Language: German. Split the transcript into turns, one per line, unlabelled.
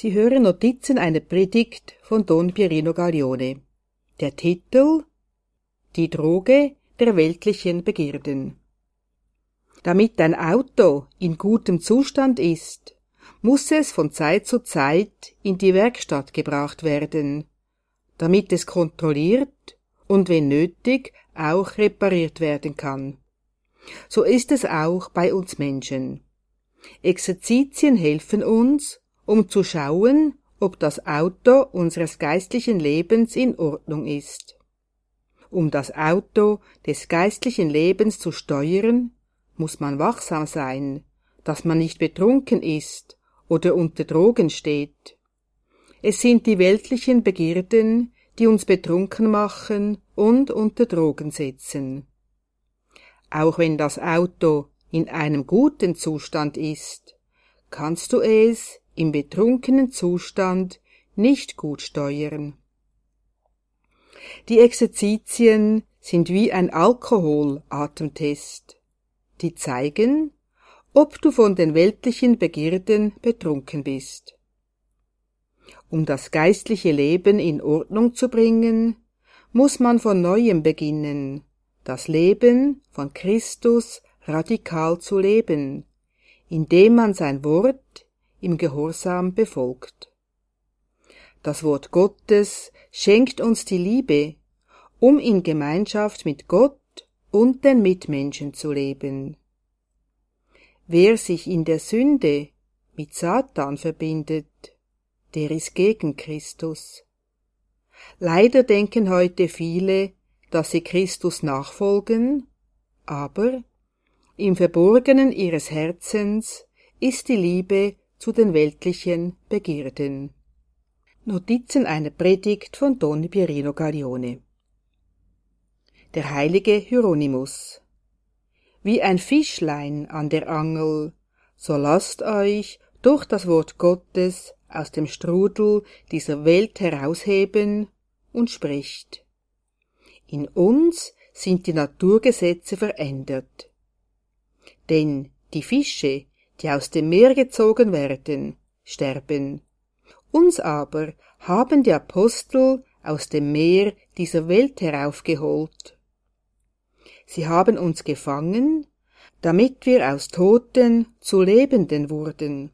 Sie hören Notizen einer Predigt von Don Pierino Gaglione. Der Titel Die Droge der weltlichen Begierden. Damit ein Auto in gutem Zustand ist, muss es von Zeit zu Zeit in die Werkstatt gebracht werden, damit es kontrolliert und wenn nötig auch repariert werden kann. So ist es auch bei uns Menschen. Exerzitien helfen uns, um zu schauen, ob das Auto unseres geistlichen Lebens in Ordnung ist. Um das Auto des geistlichen Lebens zu steuern, muss man wachsam sein, dass man nicht betrunken ist oder unter Drogen steht. Es sind die weltlichen Begierden, die uns betrunken machen und unter Drogen setzen. Auch wenn das Auto in einem guten Zustand ist, kannst du es im betrunkenen Zustand nicht gut steuern. Die Exerzitien sind wie ein Alkoholatemtest. Die zeigen, ob du von den weltlichen Begierden betrunken bist. Um das geistliche Leben in Ordnung zu bringen, muss man von neuem beginnen, das Leben von Christus radikal zu leben, indem man sein Wort im Gehorsam befolgt. Das Wort Gottes schenkt uns die Liebe, um in Gemeinschaft mit Gott und den Mitmenschen zu leben. Wer sich in der Sünde mit Satan verbindet, der ist gegen Christus. Leider denken heute viele, dass sie Christus nachfolgen, aber im Verborgenen ihres Herzens ist die Liebe zu den weltlichen Begierden. Notizen einer Predigt von Don Pierino Gaglione Der heilige Hieronymus Wie ein Fischlein an der Angel, so lasst euch durch das Wort Gottes aus dem Strudel dieser Welt herausheben und spricht. In uns sind die Naturgesetze verändert. Denn die Fische, die aus dem Meer gezogen werden, sterben. Uns aber haben die Apostel aus dem Meer dieser Welt heraufgeholt. Sie haben uns gefangen, damit wir aus Toten zu Lebenden wurden